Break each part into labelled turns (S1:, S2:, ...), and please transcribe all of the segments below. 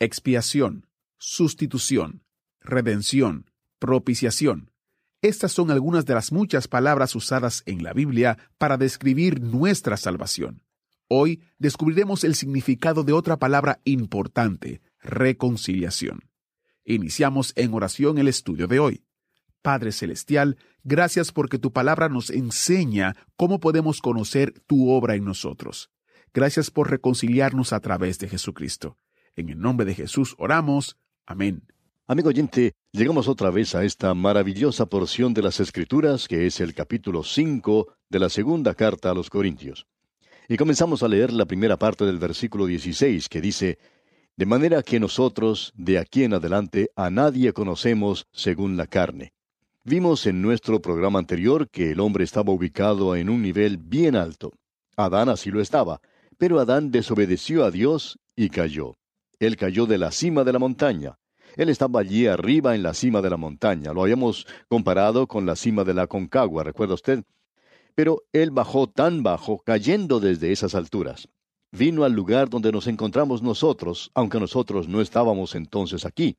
S1: Expiación, sustitución, redención, propiciación. Estas son algunas de las muchas palabras usadas en la Biblia para describir nuestra salvación. Hoy descubriremos el significado de otra palabra importante, reconciliación. Iniciamos en oración el estudio de hoy. Padre Celestial, gracias porque tu palabra nos enseña cómo podemos conocer tu obra en nosotros. Gracias por reconciliarnos a través de Jesucristo. En el nombre de Jesús oramos. Amén.
S2: Amigo oyente, llegamos otra vez a esta maravillosa porción de las Escrituras que es el capítulo 5 de la segunda carta a los Corintios. Y comenzamos a leer la primera parte del versículo 16 que dice, De manera que nosotros, de aquí en adelante, a nadie conocemos según la carne. Vimos en nuestro programa anterior que el hombre estaba ubicado en un nivel bien alto. Adán así lo estaba, pero Adán desobedeció a Dios y cayó. Él cayó de la cima de la montaña. Él estaba allí arriba en la cima de la montaña. Lo habíamos comparado con la cima de la Concagua, ¿recuerda usted? Pero él bajó tan bajo, cayendo desde esas alturas. Vino al lugar donde nos encontramos nosotros, aunque nosotros no estábamos entonces aquí.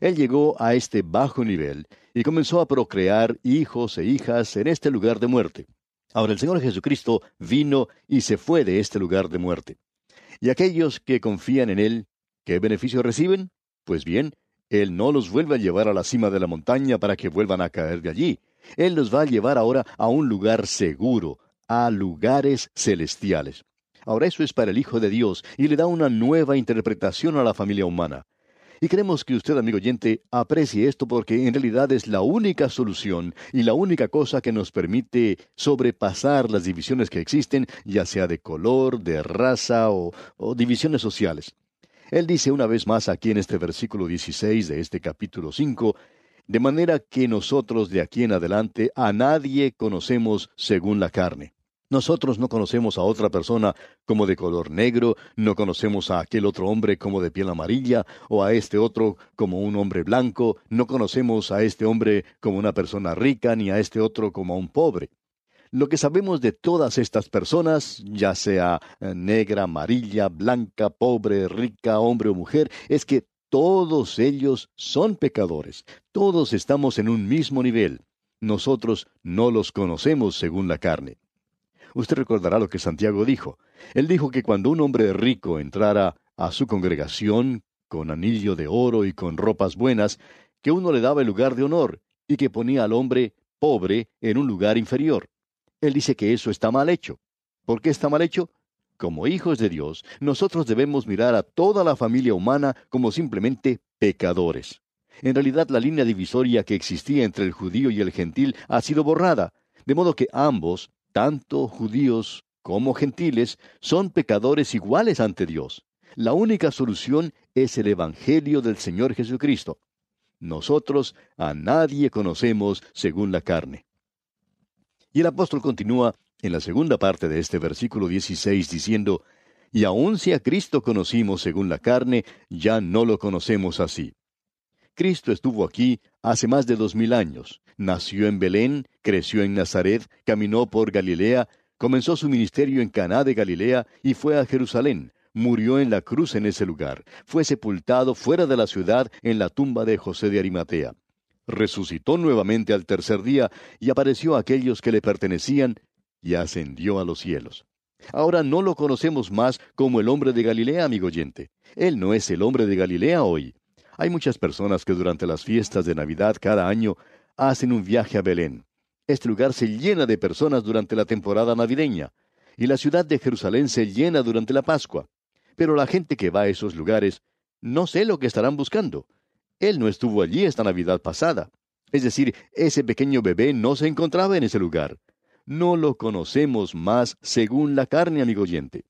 S2: Él llegó a este bajo nivel y comenzó a procrear hijos e hijas en este lugar de muerte. Ahora el Señor Jesucristo vino y se fue de este lugar de muerte. Y aquellos que confían en Él, ¿qué beneficio reciben? Pues bien, Él no los vuelve a llevar a la cima de la montaña para que vuelvan a caer de allí. Él los va a llevar ahora a un lugar seguro, a lugares celestiales. Ahora eso es para el Hijo de Dios y le da una nueva interpretación a la familia humana. Y queremos que usted, amigo oyente, aprecie esto porque en realidad es la única solución y la única cosa que nos permite sobrepasar las divisiones que existen, ya sea de color, de raza o, o divisiones sociales. Él dice una vez más aquí en este versículo 16 de este capítulo 5, de manera que nosotros de aquí en adelante a nadie conocemos según la carne. Nosotros no conocemos a otra persona como de color negro, no conocemos a aquel otro hombre como de piel amarilla, o a este otro como un hombre blanco, no conocemos a este hombre como una persona rica, ni a este otro como a un pobre. Lo que sabemos de todas estas personas, ya sea eh, negra, amarilla, blanca, pobre, rica, hombre o mujer, es que todos ellos son pecadores. Todos estamos en un mismo nivel. Nosotros no los conocemos según la carne. Usted recordará lo que Santiago dijo. Él dijo que cuando un hombre rico entrara a su congregación con anillo de oro y con ropas buenas, que uno le daba el lugar de honor y que ponía al hombre pobre en un lugar inferior. Él dice que eso está mal hecho. ¿Por qué está mal hecho? Como hijos de Dios, nosotros debemos mirar a toda la familia humana como simplemente pecadores. En realidad la línea divisoria que existía entre el judío y el gentil ha sido borrada, de modo que ambos, tanto judíos como gentiles, son pecadores iguales ante Dios. La única solución es el Evangelio del Señor Jesucristo. Nosotros a nadie conocemos según la carne. Y el apóstol continúa en la segunda parte de este versículo 16 diciendo, Y aun si a Cristo conocimos según la carne, ya no lo conocemos así. Cristo estuvo aquí hace más de dos mil años. Nació en Belén, creció en Nazaret, caminó por Galilea, comenzó su ministerio en Caná de Galilea y fue a Jerusalén. Murió en la cruz en ese lugar. Fue sepultado fuera de la ciudad en la tumba de José de Arimatea. Resucitó nuevamente al tercer día y apareció a aquellos que le pertenecían y ascendió a los cielos. Ahora no lo conocemos más como el hombre de Galilea, amigo oyente. Él no es el hombre de Galilea hoy. Hay muchas personas que durante las fiestas de Navidad cada año hacen un viaje a Belén. Este lugar se llena de personas durante la temporada navideña, y la ciudad de Jerusalén se llena durante la Pascua. Pero la gente que va a esos lugares, no sé lo que estarán buscando. Él no estuvo allí esta Navidad pasada. Es decir, ese pequeño bebé no se encontraba en ese lugar. No lo conocemos más según la carne, amigo oyente.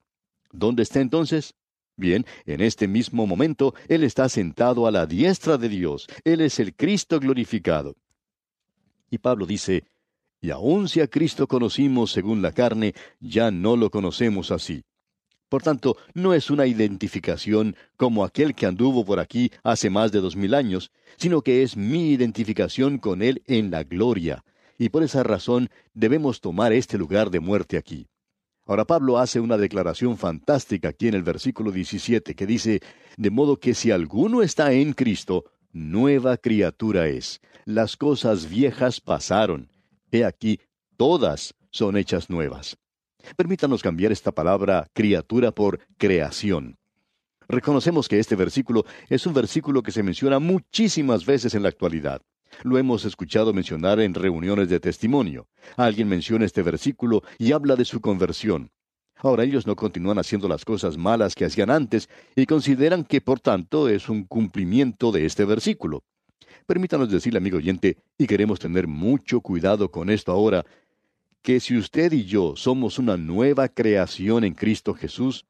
S2: ¿Dónde está entonces? Bien, en este mismo momento Él está sentado a la diestra de Dios. Él es el Cristo glorificado. Y Pablo dice, y aun si a Cristo conocimos según la carne, ya no lo conocemos así. Por tanto, no es una identificación como aquel que anduvo por aquí hace más de dos mil años, sino que es mi identificación con Él en la gloria, y por esa razón debemos tomar este lugar de muerte aquí. Ahora Pablo hace una declaración fantástica aquí en el versículo 17 que dice, de modo que si alguno está en Cristo, nueva criatura es. Las cosas viejas pasaron. He aquí, todas son hechas nuevas. Permítanos cambiar esta palabra criatura por creación. Reconocemos que este versículo es un versículo que se menciona muchísimas veces en la actualidad. Lo hemos escuchado mencionar en reuniones de testimonio. Alguien menciona este versículo y habla de su conversión. Ahora ellos no continúan haciendo las cosas malas que hacían antes y consideran que por tanto es un cumplimiento de este versículo. Permítanos decirle, amigo oyente, y queremos tener mucho cuidado con esto ahora, que si usted y yo somos una nueva creación en Cristo Jesús,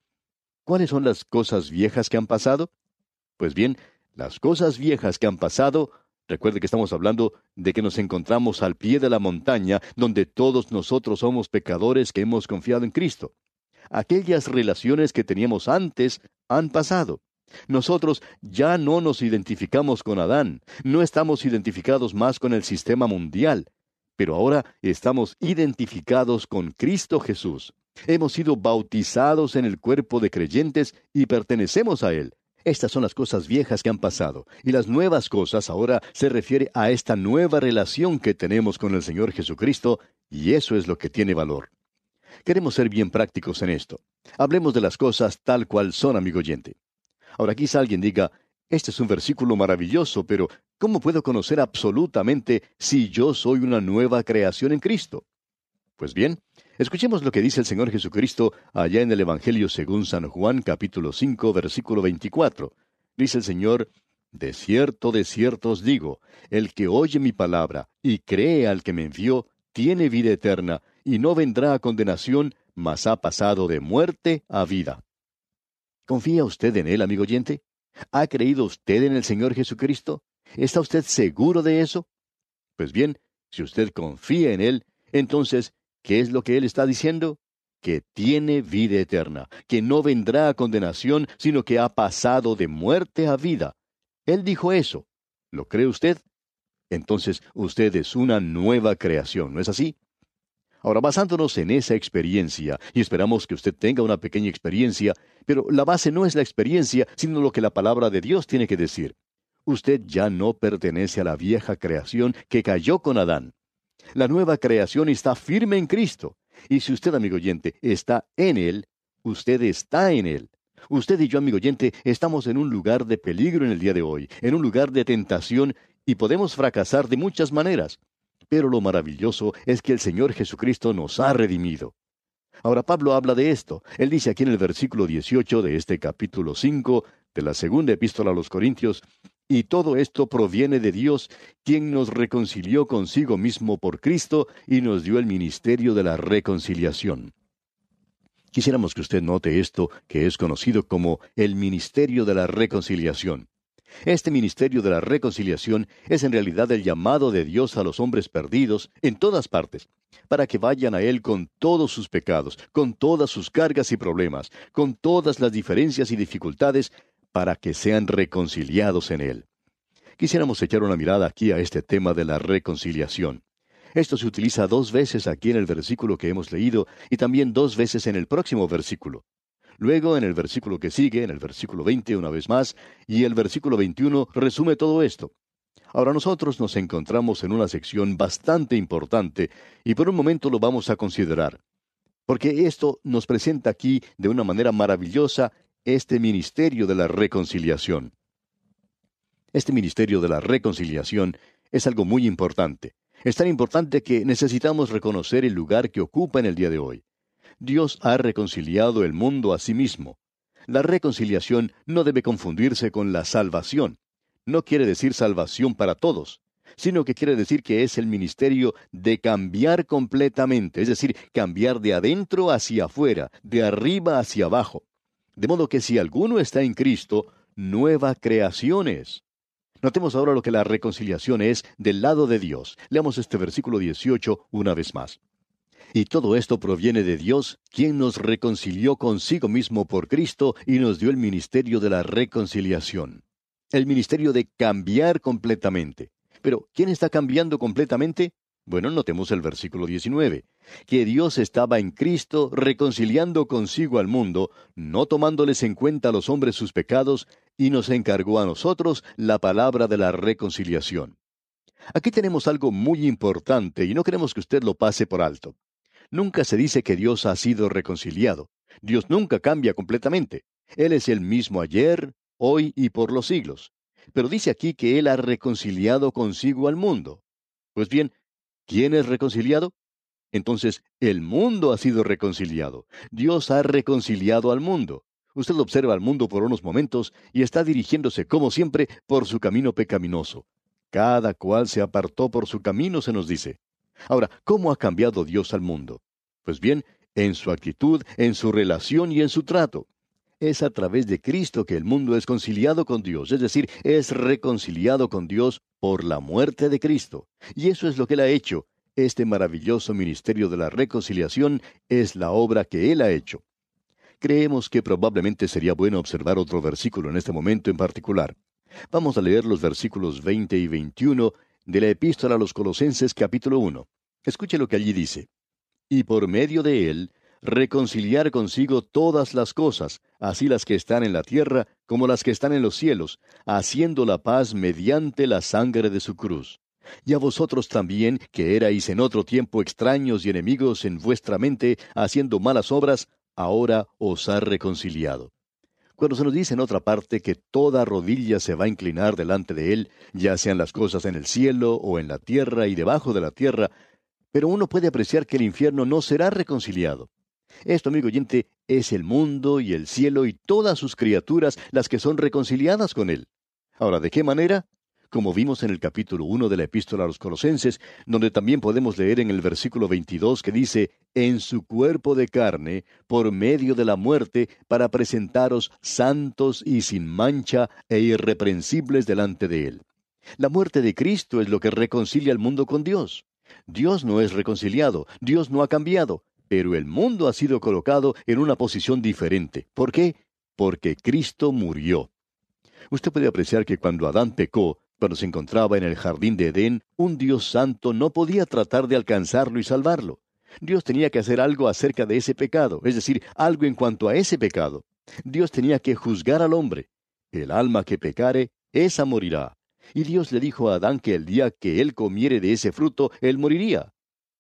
S2: ¿cuáles son las cosas viejas que han pasado? Pues bien, las cosas viejas que han pasado, recuerde que estamos hablando de que nos encontramos al pie de la montaña donde todos nosotros somos pecadores que hemos confiado en Cristo. Aquellas relaciones que teníamos antes han pasado. Nosotros ya no nos identificamos con Adán, no estamos identificados más con el sistema mundial, pero ahora estamos identificados con Cristo Jesús. Hemos sido bautizados en el cuerpo de creyentes y pertenecemos a Él. Estas son las cosas viejas que han pasado, y las nuevas cosas ahora se refiere a esta nueva relación que tenemos con el Señor Jesucristo, y eso es lo que tiene valor. Queremos ser bien prácticos en esto. Hablemos de las cosas tal cual son, amigo oyente. Ahora quizá alguien diga, este es un versículo maravilloso, pero ¿cómo puedo conocer absolutamente si yo soy una nueva creación en Cristo? Pues bien, escuchemos lo que dice el Señor Jesucristo allá en el Evangelio según San Juan capítulo 5 versículo 24. Dice el Señor, De cierto, de cierto os digo, el que oye mi palabra y cree al que me envió, tiene vida eterna, y no vendrá a condenación, mas ha pasado de muerte a vida. ¿Confía usted en él, amigo oyente? ¿Ha creído usted en el Señor Jesucristo? ¿Está usted seguro de eso? Pues bien, si usted confía en Él, entonces, ¿qué es lo que Él está diciendo? Que tiene vida eterna, que no vendrá a condenación, sino que ha pasado de muerte a vida. Él dijo eso. ¿Lo cree usted? Entonces usted es una nueva creación, ¿no es así? Ahora, basándonos en esa experiencia, y esperamos que usted tenga una pequeña experiencia, pero la base no es la experiencia, sino lo que la palabra de Dios tiene que decir. Usted ya no pertenece a la vieja creación que cayó con Adán. La nueva creación está firme en Cristo. Y si usted, amigo oyente, está en Él, usted está en Él. Usted y yo, amigo oyente, estamos en un lugar de peligro en el día de hoy, en un lugar de tentación, y podemos fracasar de muchas maneras. Pero lo maravilloso es que el Señor Jesucristo nos ha redimido. Ahora Pablo habla de esto. Él dice aquí en el versículo 18 de este capítulo 5 de la segunda epístola a los Corintios, y todo esto proviene de Dios, quien nos reconcilió consigo mismo por Cristo y nos dio el ministerio de la reconciliación. Quisiéramos que usted note esto, que es conocido como el ministerio de la reconciliación. Este ministerio de la reconciliación es en realidad el llamado de Dios a los hombres perdidos en todas partes, para que vayan a Él con todos sus pecados, con todas sus cargas y problemas, con todas las diferencias y dificultades, para que sean reconciliados en Él. Quisiéramos echar una mirada aquí a este tema de la reconciliación. Esto se utiliza dos veces aquí en el versículo que hemos leído y también dos veces en el próximo versículo. Luego, en el versículo que sigue, en el versículo 20 una vez más, y el versículo 21 resume todo esto. Ahora nosotros nos encontramos en una sección bastante importante y por un momento lo vamos a considerar. Porque esto nos presenta aquí de una manera maravillosa este ministerio de la reconciliación. Este ministerio de la reconciliación es algo muy importante. Es tan importante que necesitamos reconocer el lugar que ocupa en el día de hoy. Dios ha reconciliado el mundo a sí mismo. La reconciliación no debe confundirse con la salvación. No quiere decir salvación para todos, sino que quiere decir que es el ministerio de cambiar completamente, es decir, cambiar de adentro hacia afuera, de arriba hacia abajo. De modo que si alguno está en Cristo, nueva creación es. Notemos ahora lo que la reconciliación es del lado de Dios. Leamos este versículo 18 una vez más. Y todo esto proviene de Dios, quien nos reconcilió consigo mismo por Cristo y nos dio el ministerio de la reconciliación. El ministerio de cambiar completamente. Pero, ¿quién está cambiando completamente? Bueno, notemos el versículo 19, que Dios estaba en Cristo reconciliando consigo al mundo, no tomándoles en cuenta a los hombres sus pecados, y nos encargó a nosotros la palabra de la reconciliación. Aquí tenemos algo muy importante y no queremos que usted lo pase por alto. Nunca se dice que Dios ha sido reconciliado. Dios nunca cambia completamente. Él es el mismo ayer, hoy y por los siglos. Pero dice aquí que Él ha reconciliado consigo al mundo. Pues bien, ¿quién es reconciliado? Entonces, el mundo ha sido reconciliado. Dios ha reconciliado al mundo. Usted observa al mundo por unos momentos y está dirigiéndose, como siempre, por su camino pecaminoso. Cada cual se apartó por su camino, se nos dice. Ahora, ¿cómo ha cambiado Dios al mundo? Pues bien, en su actitud, en su relación y en su trato. Es a través de Cristo que el mundo es conciliado con Dios, es decir, es reconciliado con Dios por la muerte de Cristo. Y eso es lo que Él ha hecho. Este maravilloso ministerio de la reconciliación es la obra que Él ha hecho. Creemos que probablemente sería bueno observar otro versículo en este momento en particular. Vamos a leer los versículos 20 y 21 de la epístola a los Colosenses capítulo 1. Escuche lo que allí dice. Y por medio de él, reconciliar consigo todas las cosas, así las que están en la tierra como las que están en los cielos, haciendo la paz mediante la sangre de su cruz. Y a vosotros también, que erais en otro tiempo extraños y enemigos en vuestra mente, haciendo malas obras, ahora os ha reconciliado cuando se nos dice en otra parte que toda rodilla se va a inclinar delante de Él, ya sean las cosas en el cielo o en la tierra y debajo de la tierra, pero uno puede apreciar que el infierno no será reconciliado. Esto, amigo oyente, es el mundo y el cielo y todas sus criaturas las que son reconciliadas con Él. Ahora, ¿de qué manera? Como vimos en el capítulo 1 de la epístola a los Colosenses, donde también podemos leer en el versículo 22 que dice, en su cuerpo de carne, por medio de la muerte, para presentaros santos y sin mancha e irreprensibles delante de Él. La muerte de Cristo es lo que reconcilia al mundo con Dios. Dios no es reconciliado, Dios no ha cambiado, pero el mundo ha sido colocado en una posición diferente. ¿Por qué? Porque Cristo murió. Usted puede apreciar que cuando Adán pecó, cuando se encontraba en el jardín de Edén, un Dios santo no podía tratar de alcanzarlo y salvarlo. Dios tenía que hacer algo acerca de ese pecado, es decir, algo en cuanto a ese pecado. Dios tenía que juzgar al hombre. El alma que pecare, esa morirá. Y Dios le dijo a Adán que el día que él comiere de ese fruto, él moriría.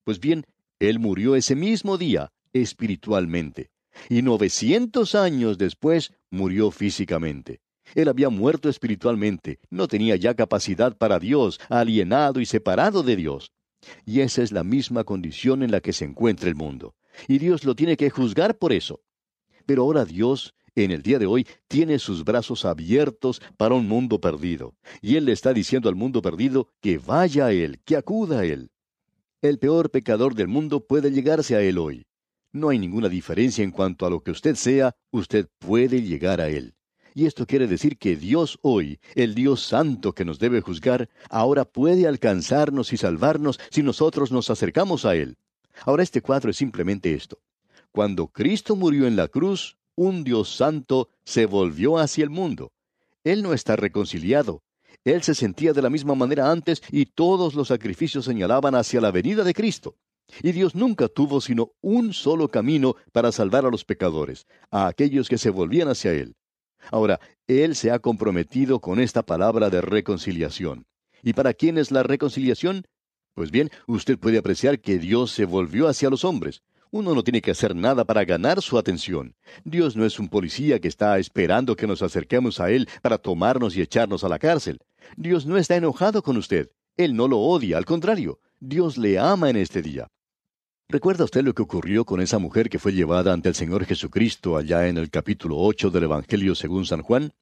S2: Pues bien, él murió ese mismo día, espiritualmente. Y novecientos años después murió físicamente. Él había muerto espiritualmente, no tenía ya capacidad para Dios, alienado y separado de Dios. Y esa es la misma condición en la que se encuentra el mundo. Y Dios lo tiene que juzgar por eso. Pero ahora Dios, en el día de hoy, tiene sus brazos abiertos para un mundo perdido. Y Él le está diciendo al mundo perdido que vaya a Él, que acuda a Él. El peor pecador del mundo puede llegarse a Él hoy. No hay ninguna diferencia en cuanto a lo que usted sea, usted puede llegar a Él. Y esto quiere decir que Dios hoy, el Dios santo que nos debe juzgar, ahora puede alcanzarnos y salvarnos si nosotros nos acercamos a Él. Ahora este cuadro es simplemente esto. Cuando Cristo murió en la cruz, un Dios santo se volvió hacia el mundo. Él no está reconciliado. Él se sentía de la misma manera antes y todos los sacrificios señalaban hacia la venida de Cristo. Y Dios nunca tuvo sino un solo camino para salvar a los pecadores, a aquellos que se volvían hacia Él. Ahora, Él se ha comprometido con esta palabra de reconciliación. ¿Y para quién es la reconciliación? Pues bien, usted puede apreciar que Dios se volvió hacia los hombres. Uno no tiene que hacer nada para ganar su atención. Dios no es un policía que está esperando que nos acerquemos a Él para tomarnos y echarnos a la cárcel. Dios no está enojado con usted. Él no lo odia, al contrario, Dios le ama en este día. ¿Recuerda usted lo que ocurrió con esa mujer que fue llevada ante el Señor Jesucristo allá en el capítulo 8 del Evangelio según San Juan?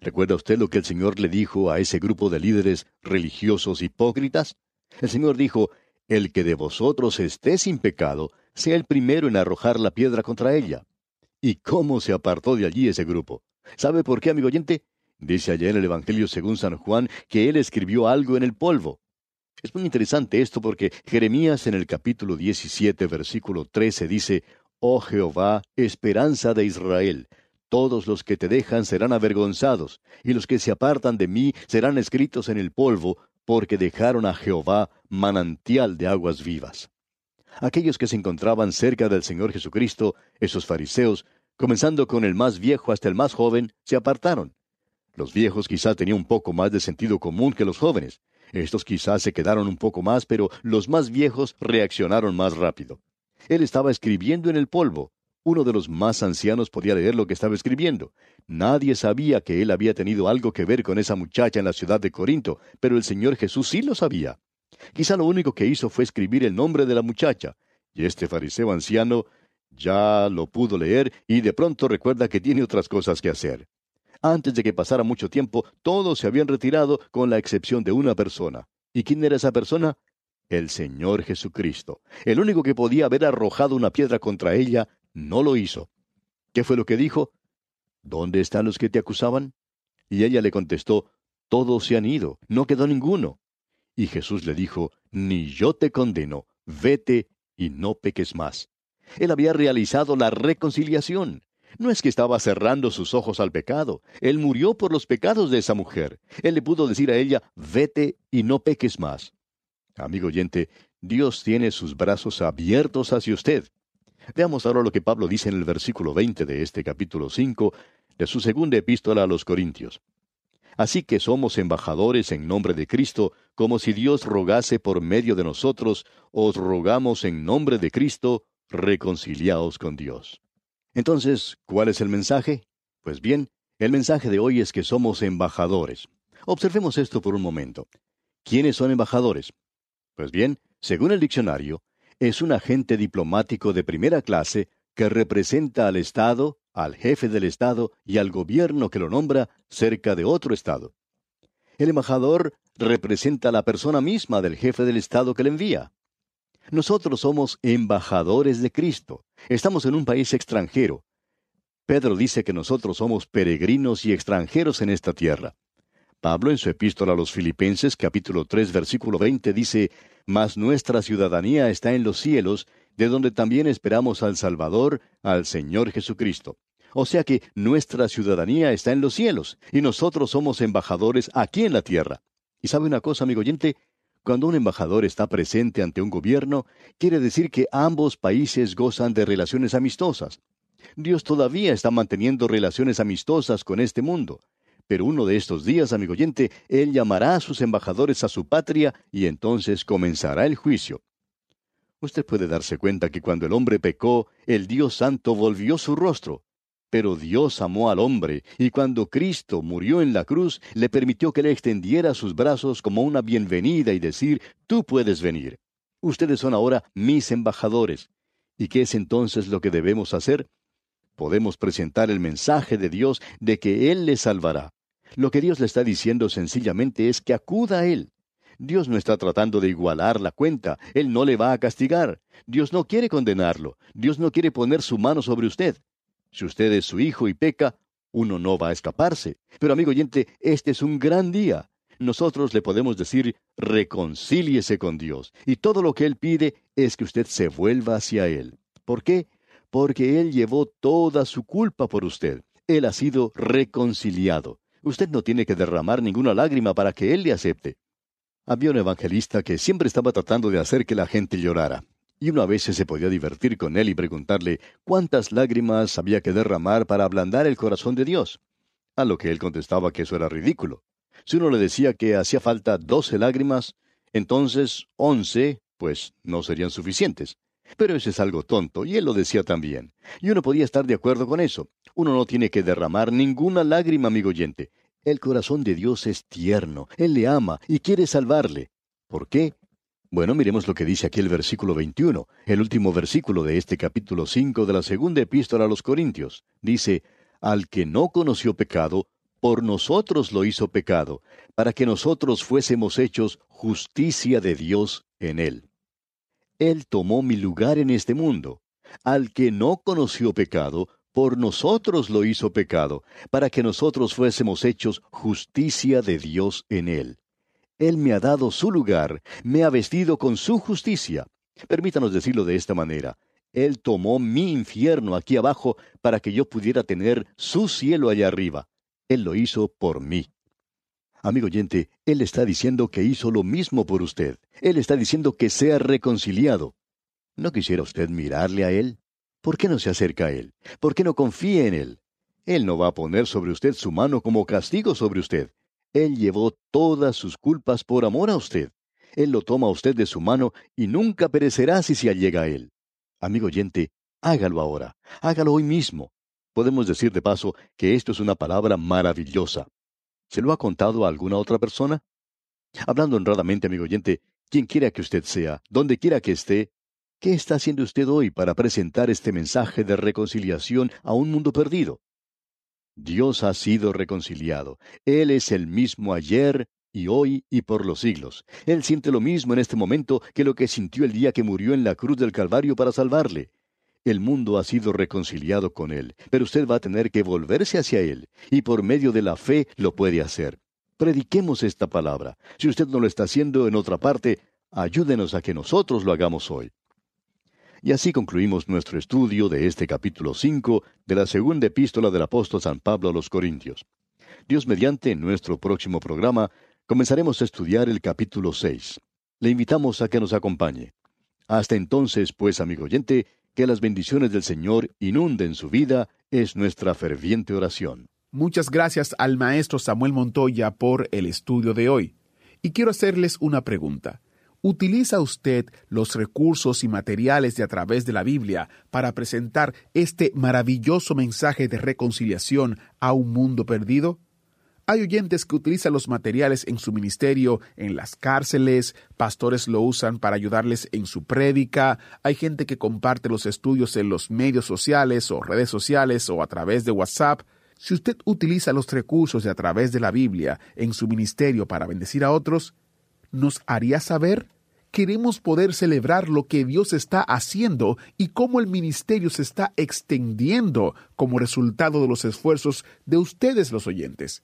S2: ¿Recuerda usted lo que el Señor le dijo a ese grupo de líderes religiosos hipócritas? El Señor dijo, El que de vosotros esté sin pecado, sea el primero en arrojar la piedra contra ella. ¿Y cómo se apartó de allí ese grupo? ¿Sabe por qué, amigo oyente? Dice allá en el Evangelio según San Juan que él escribió algo en el polvo. Es muy interesante esto porque Jeremías en el capítulo 17, versículo 13 dice, Oh Jehová, esperanza de Israel, todos los que te dejan serán avergonzados, y los que se apartan de mí serán escritos en el polvo, porque dejaron a Jehová manantial de aguas vivas. Aquellos que se encontraban cerca del Señor Jesucristo, esos fariseos, comenzando con el más viejo hasta el más joven, se apartaron. Los viejos quizás tenían un poco más de sentido común que los jóvenes. Estos quizás se quedaron un poco más, pero los más viejos reaccionaron más rápido. Él estaba escribiendo en el polvo. Uno de los más ancianos podía leer lo que estaba escribiendo. Nadie sabía que él había tenido algo que ver con esa muchacha en la ciudad de Corinto, pero el Señor Jesús sí lo sabía. Quizá lo único que hizo fue escribir el nombre de la muchacha, y este fariseo anciano ya lo pudo leer y de pronto recuerda que tiene otras cosas que hacer. Antes de que pasara mucho tiempo, todos se habían retirado con la excepción de una persona. ¿Y quién era esa persona? El Señor Jesucristo. El único que podía haber arrojado una piedra contra ella, no lo hizo. ¿Qué fue lo que dijo? ¿Dónde están los que te acusaban? Y ella le contestó, Todos se han ido, no quedó ninguno. Y Jesús le dijo, Ni yo te condeno, vete y no peques más. Él había realizado la reconciliación. No es que estaba cerrando sus ojos al pecado. Él murió por los pecados de esa mujer. Él le pudo decir a ella, vete y no peques más. Amigo oyente, Dios tiene sus brazos abiertos hacia usted. Veamos ahora lo que Pablo dice en el versículo 20 de este capítulo 5 de su segunda epístola a los Corintios. Así que somos embajadores en nombre de Cristo, como si Dios rogase por medio de nosotros, os rogamos en nombre de Cristo, reconciliaos con Dios. Entonces, ¿cuál es el mensaje? Pues bien, el mensaje de hoy es que somos embajadores. Observemos esto por un momento. ¿Quiénes son embajadores? Pues bien, según el diccionario, es un agente diplomático de primera clase que representa al Estado, al jefe del Estado y al gobierno que lo nombra cerca de otro Estado. El embajador representa a la persona misma del jefe del Estado que le envía. Nosotros somos embajadores de Cristo. Estamos en un país extranjero. Pedro dice que nosotros somos peregrinos y extranjeros en esta tierra. Pablo en su epístola a los Filipenses capítulo 3 versículo 20 dice, Mas nuestra ciudadanía está en los cielos, de donde también esperamos al Salvador, al Señor Jesucristo. O sea que nuestra ciudadanía está en los cielos, y nosotros somos embajadores aquí en la tierra. Y sabe una cosa, amigo oyente, cuando un embajador está presente ante un gobierno, quiere decir que ambos países gozan de relaciones amistosas. Dios todavía está manteniendo relaciones amistosas con este mundo. Pero uno de estos días, amigo oyente, Él llamará a sus embajadores a su patria y entonces comenzará el juicio. Usted puede darse cuenta que cuando el hombre pecó, el Dios Santo volvió su rostro. Pero Dios amó al hombre, y cuando Cristo murió en la cruz, le permitió que le extendiera sus brazos como una bienvenida y decir, tú puedes venir. Ustedes son ahora mis embajadores. ¿Y qué es entonces lo que debemos hacer? Podemos presentar el mensaje de Dios de que Él le salvará. Lo que Dios le está diciendo sencillamente es que acuda a Él. Dios no está tratando de igualar la cuenta, Él no le va a castigar. Dios no quiere condenarlo, Dios no quiere poner su mano sobre usted. Si usted es su hijo y peca, uno no va a escaparse. Pero amigo oyente, este es un gran día. Nosotros le podemos decir, reconcíliese con Dios. Y todo lo que Él pide es que usted se vuelva hacia Él. ¿Por qué? Porque Él llevó toda su culpa por usted. Él ha sido reconciliado. Usted no tiene que derramar ninguna lágrima para que Él le acepte. Había un evangelista que siempre estaba tratando de hacer que la gente llorara y uno a veces se podía divertir con él y preguntarle cuántas lágrimas había que derramar para ablandar el corazón de Dios. A lo que él contestaba que eso era ridículo. Si uno le decía que hacía falta doce lágrimas, entonces once, pues no serían suficientes. Pero eso es algo tonto, y él lo decía también. Y uno podía estar de acuerdo con eso. Uno no tiene que derramar ninguna lágrima, amigo oyente. El corazón de Dios es tierno, Él le ama y quiere salvarle. ¿Por qué? Bueno, miremos lo que dice aquí el versículo 21, el último versículo de este capítulo 5 de la segunda epístola a los Corintios. Dice, Al que no conoció pecado, por nosotros lo hizo pecado, para que nosotros fuésemos hechos justicia de Dios en él. Él tomó mi lugar en este mundo. Al que no conoció pecado, por nosotros lo hizo pecado, para que nosotros fuésemos hechos justicia de Dios en él. Él me ha dado su lugar, me ha vestido con su justicia. Permítanos decirlo de esta manera. Él tomó mi infierno aquí abajo para que yo pudiera tener su cielo allá arriba. Él lo hizo por mí. Amigo oyente, Él está diciendo que hizo lo mismo por usted. Él está diciendo que sea reconciliado. ¿No quisiera usted mirarle a Él? ¿Por qué no se acerca a Él? ¿Por qué no confía en Él? Él no va a poner sobre usted su mano como castigo sobre usted. Él llevó todas sus culpas por amor a usted. Él lo toma a usted de su mano y nunca perecerá si se allega a Él. Amigo oyente, hágalo ahora, hágalo hoy mismo. Podemos decir de paso que esto es una palabra maravillosa. ¿Se lo ha contado a alguna otra persona? Hablando honradamente, amigo oyente, quien quiera que usted sea, donde quiera que esté, ¿qué está haciendo usted hoy para presentar este mensaje de reconciliación a un mundo perdido? Dios ha sido reconciliado. Él es el mismo ayer y hoy y por los siglos. Él siente lo mismo en este momento que lo que sintió el día que murió en la cruz del Calvario para salvarle. El mundo ha sido reconciliado con Él, pero usted va a tener que volverse hacia Él, y por medio de la fe lo puede hacer. Prediquemos esta palabra. Si usted no lo está haciendo en otra parte, ayúdenos a que nosotros lo hagamos hoy. Y así concluimos nuestro estudio de este capítulo 5 de la segunda epístola del apóstol San Pablo a los Corintios. Dios mediante, nuestro próximo programa, comenzaremos a estudiar el capítulo 6. Le invitamos a que nos acompañe. Hasta entonces, pues, amigo oyente, que las bendiciones del Señor inunden su vida es nuestra ferviente oración.
S1: Muchas gracias al maestro Samuel Montoya por el estudio de hoy. Y quiero hacerles una pregunta. ¿Utiliza usted los recursos y materiales de a través de la Biblia para presentar este maravilloso mensaje de reconciliación a un mundo perdido? Hay oyentes que utilizan los materiales en su ministerio, en las cárceles, pastores lo usan para ayudarles en su prédica, hay gente que comparte los estudios en los medios sociales o redes sociales o a través de WhatsApp. Si usted utiliza los recursos de a través de la Biblia en su ministerio para bendecir a otros, ¿nos haría saber? Queremos poder celebrar lo que Dios está haciendo y cómo el ministerio se está extendiendo como resultado de los esfuerzos de ustedes los oyentes.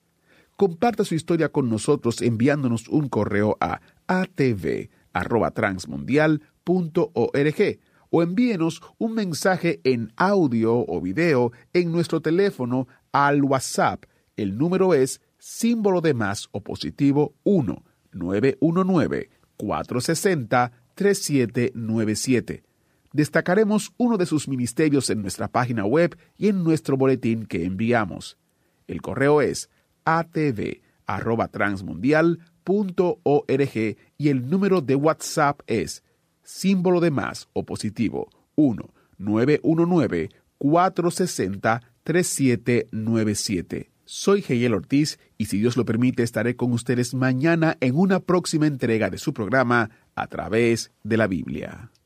S1: Comparta su historia con nosotros enviándonos un correo a atv@transmundial.org o envíenos un mensaje en audio o video en nuestro teléfono al WhatsApp. El número es símbolo de más o positivo 1 919 460 3797. Destacaremos uno de sus ministerios en nuestra página web y en nuestro boletín que enviamos. El correo es atv@transmundial.org y el número de WhatsApp es símbolo de más o positivo 1 919 460 3797. Soy Geyel Ortiz y si Dios lo permite estaré con ustedes mañana en una próxima entrega de su programa a través de la Biblia.